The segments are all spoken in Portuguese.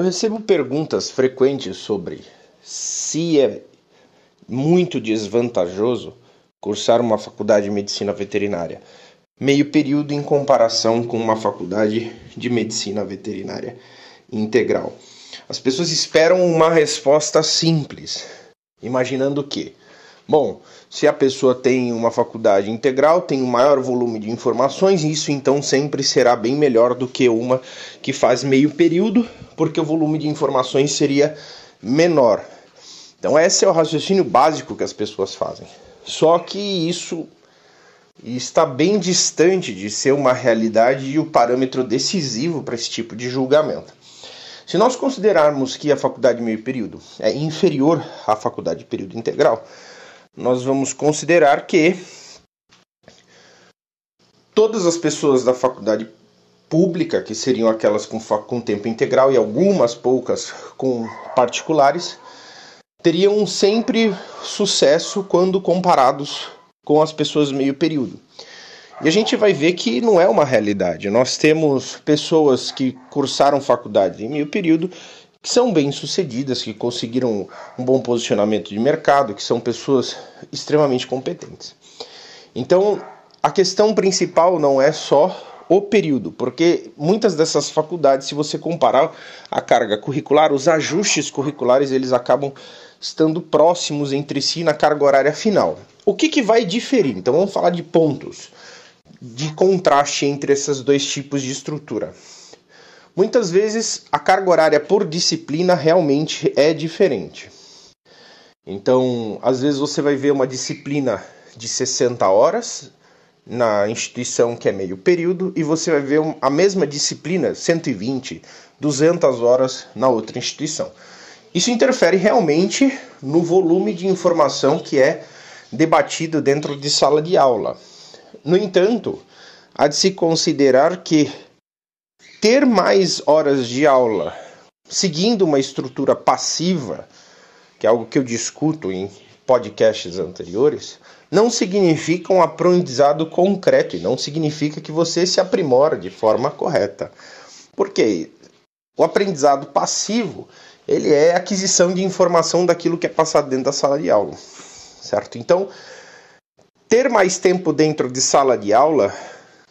Eu recebo perguntas frequentes sobre se é muito desvantajoso cursar uma faculdade de medicina veterinária, meio período em comparação com uma faculdade de medicina veterinária integral. As pessoas esperam uma resposta simples, imaginando que, bom, se a pessoa tem uma faculdade integral, tem um maior volume de informações, isso então sempre será bem melhor do que uma que faz meio período, porque o volume de informações seria menor. Então, esse é o raciocínio básico que as pessoas fazem. Só que isso está bem distante de ser uma realidade e o parâmetro decisivo para esse tipo de julgamento. Se nós considerarmos que a faculdade meio período é inferior à faculdade período integral, nós vamos considerar que todas as pessoas da faculdade pública, que seriam aquelas com, com tempo integral e algumas poucas com particulares, teriam sempre sucesso quando comparados com as pessoas meio período. E a gente vai ver que não é uma realidade. Nós temos pessoas que cursaram faculdade em meio período que são bem-sucedidas, que conseguiram um bom posicionamento de mercado, que são pessoas extremamente competentes. Então, a questão principal não é só o período, porque muitas dessas faculdades, se você comparar a carga curricular, os ajustes curriculares, eles acabam estando próximos entre si na carga horária final. O que, que vai diferir? Então vamos falar de pontos de contraste entre esses dois tipos de estrutura. Muitas vezes a carga horária por disciplina realmente é diferente. Então, às vezes você vai ver uma disciplina de 60 horas na instituição que é meio período e você vai ver a mesma disciplina, 120, 200 horas na outra instituição. Isso interfere realmente no volume de informação que é debatido dentro de sala de aula. No entanto, há de se considerar que ter mais horas de aula seguindo uma estrutura passiva, que é algo que eu discuto em podcasts anteriores, não significa um aprendizado concreto e não significa que você se aprimora de forma correta. Porque o aprendizado passivo, ele é aquisição de informação daquilo que é passado dentro da sala de aula, certo? Então, ter mais tempo dentro de sala de aula,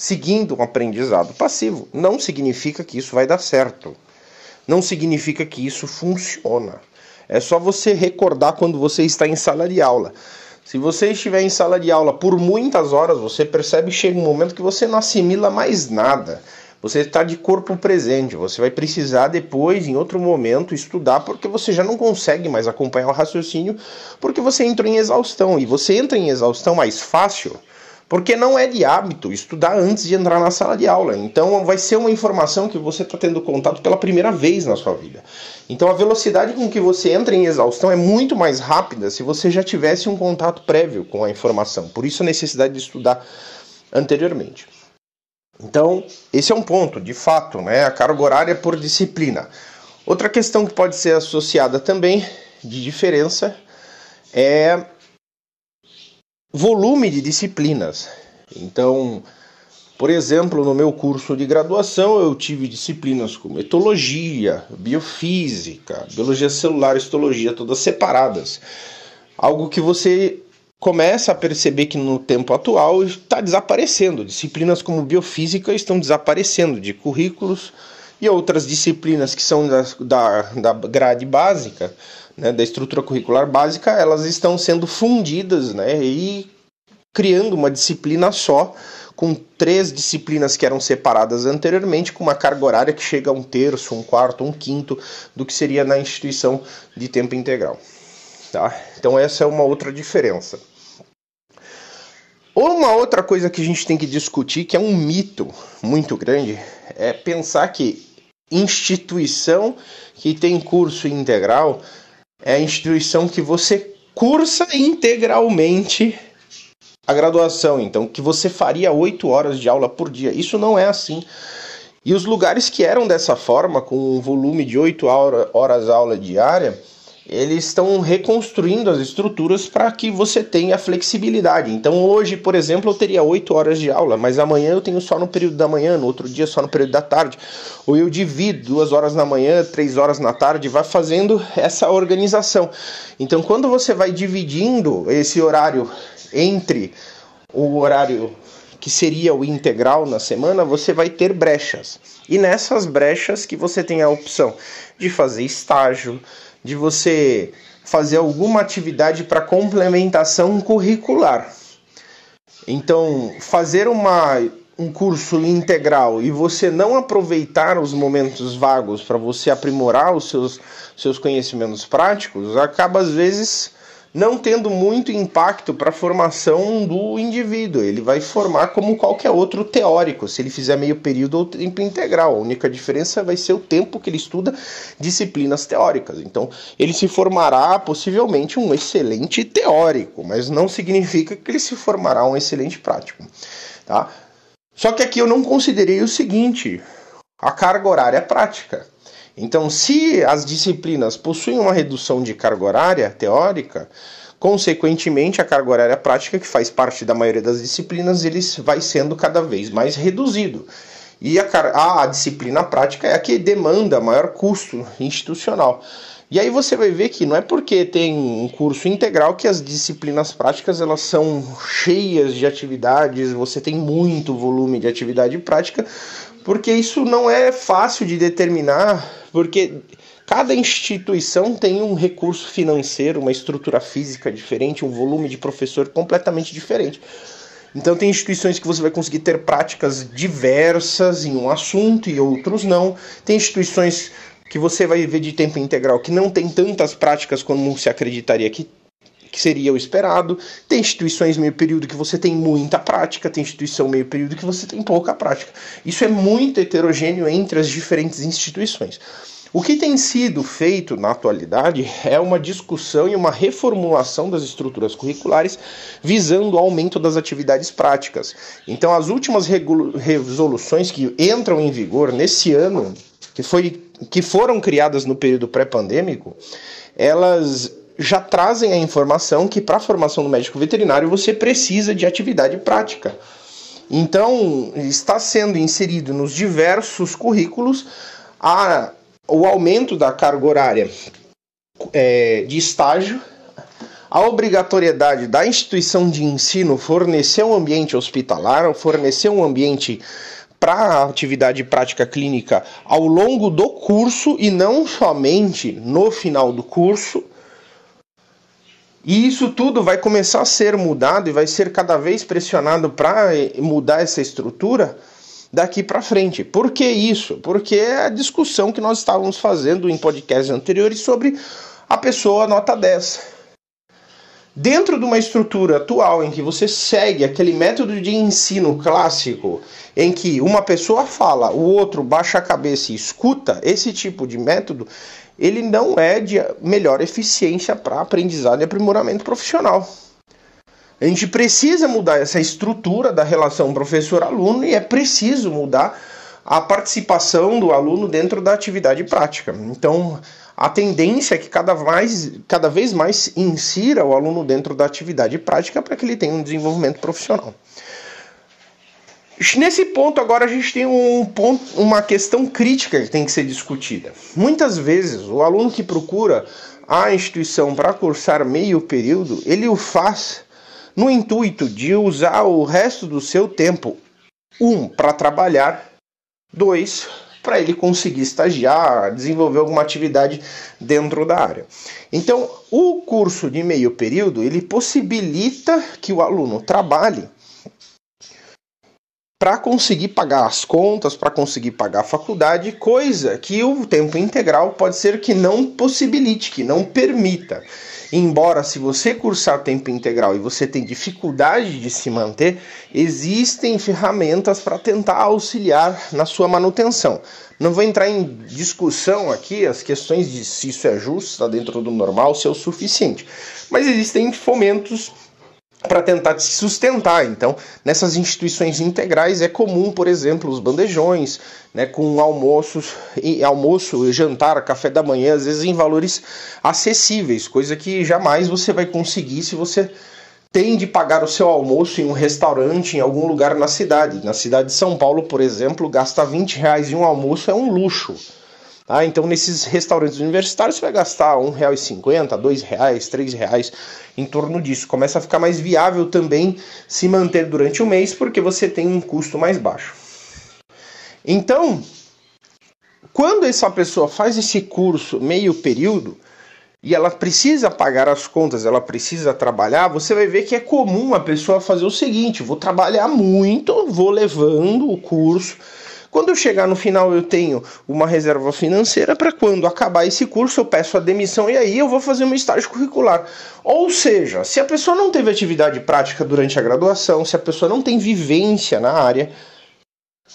seguindo um aprendizado passivo, não significa que isso vai dar certo. Não significa que isso funciona. É só você recordar quando você está em sala de aula. Se você estiver em sala de aula por muitas horas, você percebe que chega um momento que você não assimila mais nada. Você está de corpo presente, você vai precisar depois, em outro momento, estudar, porque você já não consegue mais acompanhar o raciocínio, porque você entra em exaustão. E você entra em exaustão mais fácil, porque não é de hábito estudar antes de entrar na sala de aula. Então, vai ser uma informação que você está tendo contato pela primeira vez na sua vida. Então, a velocidade com que você entra em exaustão é muito mais rápida se você já tivesse um contato prévio com a informação. Por isso, a necessidade de estudar anteriormente. Então, esse é um ponto, de fato, né? a carga horária por disciplina. Outra questão que pode ser associada também de diferença é volume de disciplinas. Então, por exemplo, no meu curso de graduação eu tive disciplinas como etologia, biofísica, biologia celular, histologia, todas separadas. Algo que você começa a perceber que no tempo atual está desaparecendo. Disciplinas como biofísica estão desaparecendo de currículos e outras disciplinas que são da, da, da grade básica, né, da estrutura curricular básica, elas estão sendo fundidas né, e criando uma disciplina só, com três disciplinas que eram separadas anteriormente, com uma carga horária que chega a um terço, um quarto, um quinto do que seria na instituição de tempo integral. Tá? Então, essa é uma outra diferença. Uma outra coisa que a gente tem que discutir, que é um mito muito grande, é pensar que instituição que tem curso integral é a instituição que você cursa integralmente a graduação, então que você faria oito horas de aula por dia. Isso não é assim. E os lugares que eram dessa forma, com um volume de oito horas aula diária, eles estão reconstruindo as estruturas para que você tenha flexibilidade. Então hoje, por exemplo, eu teria 8 horas de aula, mas amanhã eu tenho só no período da manhã, no outro dia só no período da tarde. Ou eu divido duas horas na manhã, três horas na tarde, vai fazendo essa organização. Então quando você vai dividindo esse horário entre o horário que seria o integral na semana, você vai ter brechas. E nessas brechas que você tem a opção de fazer estágio, de você fazer alguma atividade para complementação curricular. Então, fazer uma, um curso integral e você não aproveitar os momentos vagos para você aprimorar os seus, seus conhecimentos práticos, acaba às vezes não tendo muito impacto para a formação do indivíduo. Ele vai formar como qualquer outro teórico, se ele fizer meio período ou tempo integral. A única diferença vai ser o tempo que ele estuda disciplinas teóricas. Então, ele se formará possivelmente um excelente teórico, mas não significa que ele se formará um excelente prático. Tá? Só que aqui eu não considerei o seguinte: a carga horária prática. Então, se as disciplinas possuem uma redução de carga horária teórica, consequentemente a carga horária prática, que faz parte da maioria das disciplinas, ele vai sendo cada vez mais reduzido. E a, a disciplina prática é a que demanda maior custo institucional. E aí você vai ver que não é porque tem um curso integral que as disciplinas práticas elas são cheias de atividades, você tem muito volume de atividade prática, porque isso não é fácil de determinar, porque cada instituição tem um recurso financeiro, uma estrutura física diferente, um volume de professor completamente diferente. Então tem instituições que você vai conseguir ter práticas diversas em um assunto e outros não. Tem instituições que você vai ver de tempo integral que não tem tantas práticas como se acreditaria que que seria o esperado. Tem instituições meio período que você tem muita prática, tem instituição meio período que você tem pouca prática. Isso é muito heterogêneo entre as diferentes instituições. O que tem sido feito na atualidade é uma discussão e uma reformulação das estruturas curriculares visando o aumento das atividades práticas. Então, as últimas resoluções que entram em vigor nesse ano, que, foi, que foram criadas no período pré-pandêmico, elas já trazem a informação que para a formação do médico veterinário você precisa de atividade prática. Então, está sendo inserido nos diversos currículos a, o aumento da carga horária é, de estágio, a obrigatoriedade da instituição de ensino fornecer um ambiente hospitalar, fornecer um ambiente para a atividade prática clínica ao longo do curso e não somente no final do curso. E isso tudo vai começar a ser mudado e vai ser cada vez pressionado para mudar essa estrutura daqui para frente. Por que isso? Porque é a discussão que nós estávamos fazendo em podcasts anteriores sobre a pessoa nota 10. Dentro de uma estrutura atual em que você segue aquele método de ensino clássico, em que uma pessoa fala, o outro baixa a cabeça e escuta, esse tipo de método, ele não é de melhor eficiência para aprendizado e aprimoramento profissional. A gente precisa mudar essa estrutura da relação professor-aluno e é preciso mudar a participação do aluno dentro da atividade prática. Então, a tendência é que cada, mais, cada vez mais insira o aluno dentro da atividade prática para que ele tenha um desenvolvimento profissional. Nesse ponto agora a gente tem um ponto, uma questão crítica que tem que ser discutida. Muitas vezes o aluno que procura a instituição para cursar meio período, ele o faz no intuito de usar o resto do seu tempo, um, para trabalhar, dois, para ele conseguir estagiar, desenvolver alguma atividade dentro da área. Então, o curso de meio período, ele possibilita que o aluno trabalhe para conseguir pagar as contas, para conseguir pagar a faculdade, coisa que o tempo integral pode ser que não possibilite, que não permita. Embora se você cursar tempo integral e você tem dificuldade de se manter, existem ferramentas para tentar auxiliar na sua manutenção. Não vou entrar em discussão aqui as questões de se isso é justo, está dentro do normal, se é o suficiente. Mas existem fomentos para tentar se sustentar. Então, nessas instituições integrais é comum, por exemplo, os bandejões, né, com almoços, almoço, jantar, café da manhã, às vezes em valores acessíveis, coisa que jamais você vai conseguir se você tem de pagar o seu almoço em um restaurante em algum lugar na cidade. Na cidade de São Paulo, por exemplo, gastar 20 reais em um almoço é um luxo. Ah, então nesses restaurantes universitários você vai gastar R$ 1,50, R$ 2,00, R$ reais em torno disso. Começa a ficar mais viável também se manter durante o mês porque você tem um custo mais baixo. Então, quando essa pessoa faz esse curso meio período e ela precisa pagar as contas, ela precisa trabalhar, você vai ver que é comum a pessoa fazer o seguinte: vou trabalhar muito, vou levando o curso quando eu chegar no final, eu tenho uma reserva financeira para quando acabar esse curso eu peço a demissão e aí eu vou fazer um estágio curricular. Ou seja, se a pessoa não teve atividade prática durante a graduação, se a pessoa não tem vivência na área,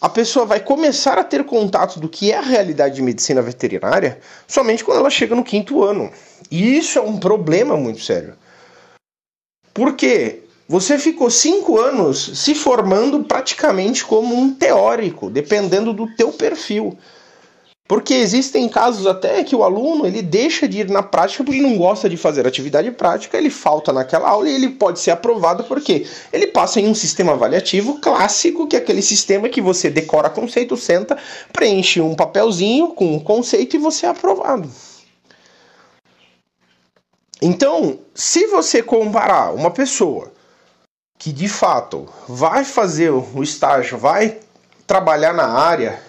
a pessoa vai começar a ter contato do que é a realidade de medicina veterinária somente quando ela chega no quinto ano. E isso é um problema muito sério. Por quê? Você ficou cinco anos se formando praticamente como um teórico, dependendo do teu perfil. Porque existem casos até que o aluno ele deixa de ir na prática porque não gosta de fazer atividade prática, ele falta naquela aula e ele pode ser aprovado porque ele passa em um sistema avaliativo clássico, que é aquele sistema que você decora conceito, senta, preenche um papelzinho com um conceito e você é aprovado. Então, se você comparar uma pessoa que de fato vai fazer o estágio, vai trabalhar na área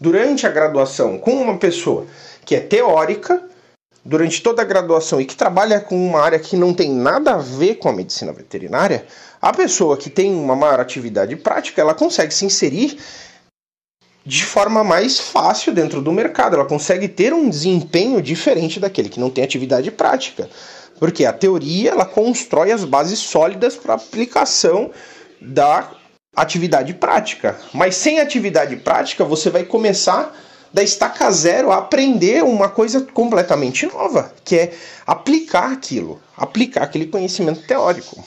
durante a graduação com uma pessoa que é teórica durante toda a graduação e que trabalha com uma área que não tem nada a ver com a medicina veterinária, a pessoa que tem uma maior atividade prática, ela consegue se inserir de forma mais fácil dentro do mercado, ela consegue ter um desempenho diferente daquele que não tem atividade prática. Porque a teoria ela constrói as bases sólidas para aplicação da atividade prática. Mas sem atividade prática, você vai começar da estaca zero a aprender uma coisa completamente nova, que é aplicar aquilo, aplicar aquele conhecimento teórico.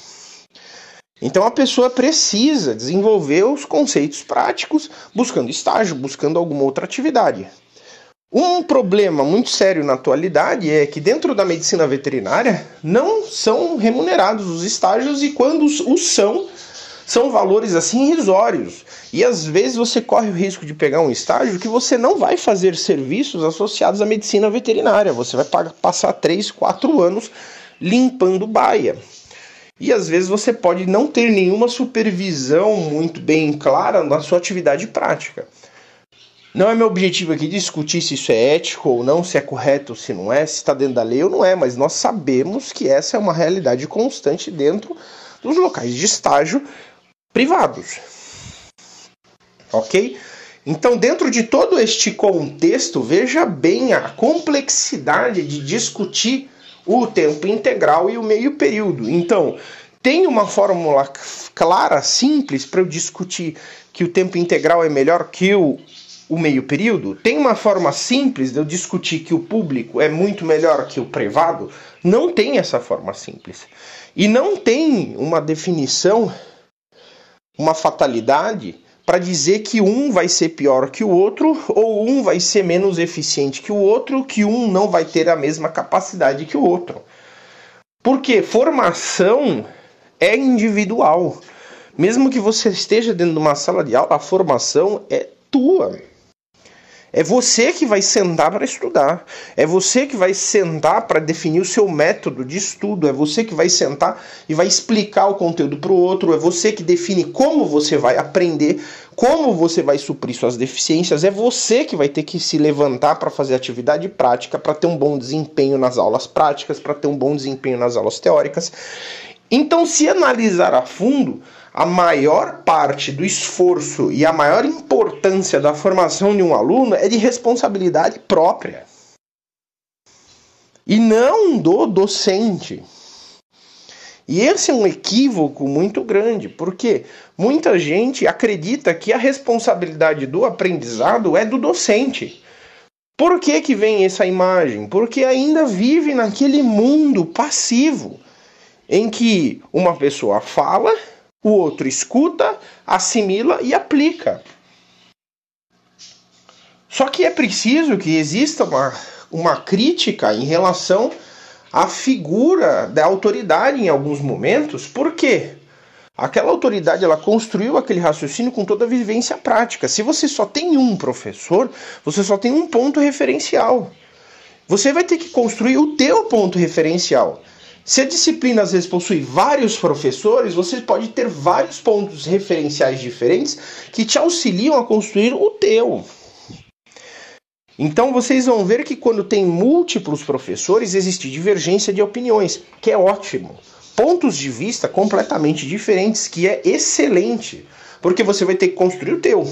Então a pessoa precisa desenvolver os conceitos práticos buscando estágio, buscando alguma outra atividade. Um problema muito sério na atualidade é que dentro da medicina veterinária não são remunerados os estágios e quando os são, são valores assim irrisórios. E às vezes você corre o risco de pegar um estágio que você não vai fazer serviços associados à medicina veterinária. Você vai passar 3, 4 anos limpando baia. E às vezes você pode não ter nenhuma supervisão muito bem clara na sua atividade prática. Não é meu objetivo aqui discutir se isso é ético ou não, se é correto ou se não é, se está dentro da lei ou não é, mas nós sabemos que essa é uma realidade constante dentro dos locais de estágio privados. Ok? Então, dentro de todo este contexto, veja bem a complexidade de discutir o tempo integral e o meio período. Então, tem uma fórmula clara, simples, para eu discutir que o tempo integral é melhor que o o meio período? Tem uma forma simples de eu discutir que o público é muito melhor que o privado? Não tem essa forma simples. E não tem uma definição, uma fatalidade para dizer que um vai ser pior que o outro ou um vai ser menos eficiente que o outro, que um não vai ter a mesma capacidade que o outro. Porque formação é individual. Mesmo que você esteja dentro de uma sala de aula, a formação é tua. É você que vai sentar para estudar. É você que vai sentar para definir o seu método de estudo. É você que vai sentar e vai explicar o conteúdo para o outro. É você que define como você vai aprender, como você vai suprir suas deficiências. É você que vai ter que se levantar para fazer atividade prática, para ter um bom desempenho nas aulas práticas, para ter um bom desempenho nas aulas teóricas. Então, se analisar a fundo, a maior parte do esforço e a maior importância da formação de um aluno é de responsabilidade própria e não do docente. E esse é um equívoco muito grande, porque muita gente acredita que a responsabilidade do aprendizado é do docente. Por que, que vem essa imagem? Porque ainda vive naquele mundo passivo em que uma pessoa fala, o outro escuta, assimila e aplica. Só que é preciso que exista uma, uma crítica em relação à figura da autoridade em alguns momentos, por quê? Aquela autoridade ela construiu aquele raciocínio com toda a vivência prática. Se você só tem um professor, você só tem um ponto referencial. Você vai ter que construir o teu ponto referencial. Se a disciplina às vezes possui vários professores, você pode ter vários pontos referenciais diferentes que te auxiliam a construir o teu. Então vocês vão ver que quando tem múltiplos professores existe divergência de opiniões, que é ótimo pontos de vista completamente diferentes, que é excelente, porque você vai ter que construir o teu.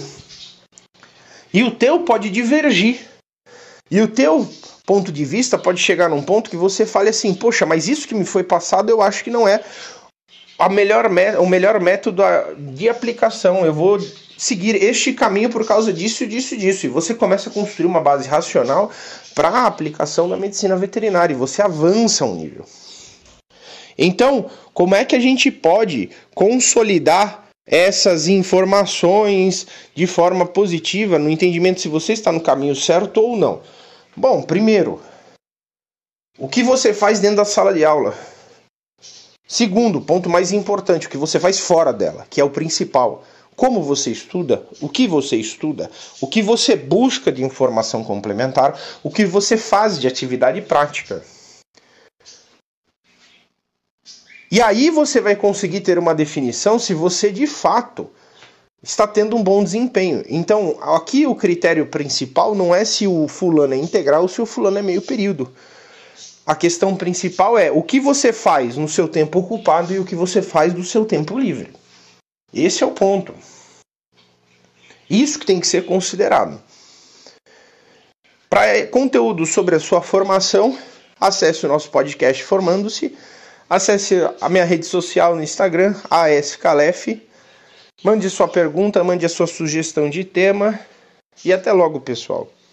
E o teu pode divergir. E o teu ponto de vista pode chegar num ponto que você fale assim: "Poxa, mas isso que me foi passado eu acho que não é a melhor o melhor método de aplicação. Eu vou seguir este caminho por causa disso, disso, disso. E você começa a construir uma base racional para a aplicação da medicina veterinária e você avança um nível. Então, como é que a gente pode consolidar essas informações de forma positiva no entendimento se você está no caminho certo ou não? Bom, primeiro, o que você faz dentro da sala de aula? Segundo, ponto mais importante, o que você faz fora dela, que é o principal. Como você estuda, o que você estuda, o que você busca de informação complementar, o que você faz de atividade prática. E aí você vai conseguir ter uma definição se você de fato está tendo um bom desempenho. Então, aqui o critério principal não é se o fulano é integral ou se o fulano é meio período. A questão principal é o que você faz no seu tempo ocupado e o que você faz do seu tempo livre. Esse é o ponto. Isso que tem que ser considerado. Para conteúdo sobre a sua formação, acesse o nosso podcast Formando-se Acesse a minha rede social no Instagram, ASCalef. Mande sua pergunta, mande a sua sugestão de tema. E até logo, pessoal.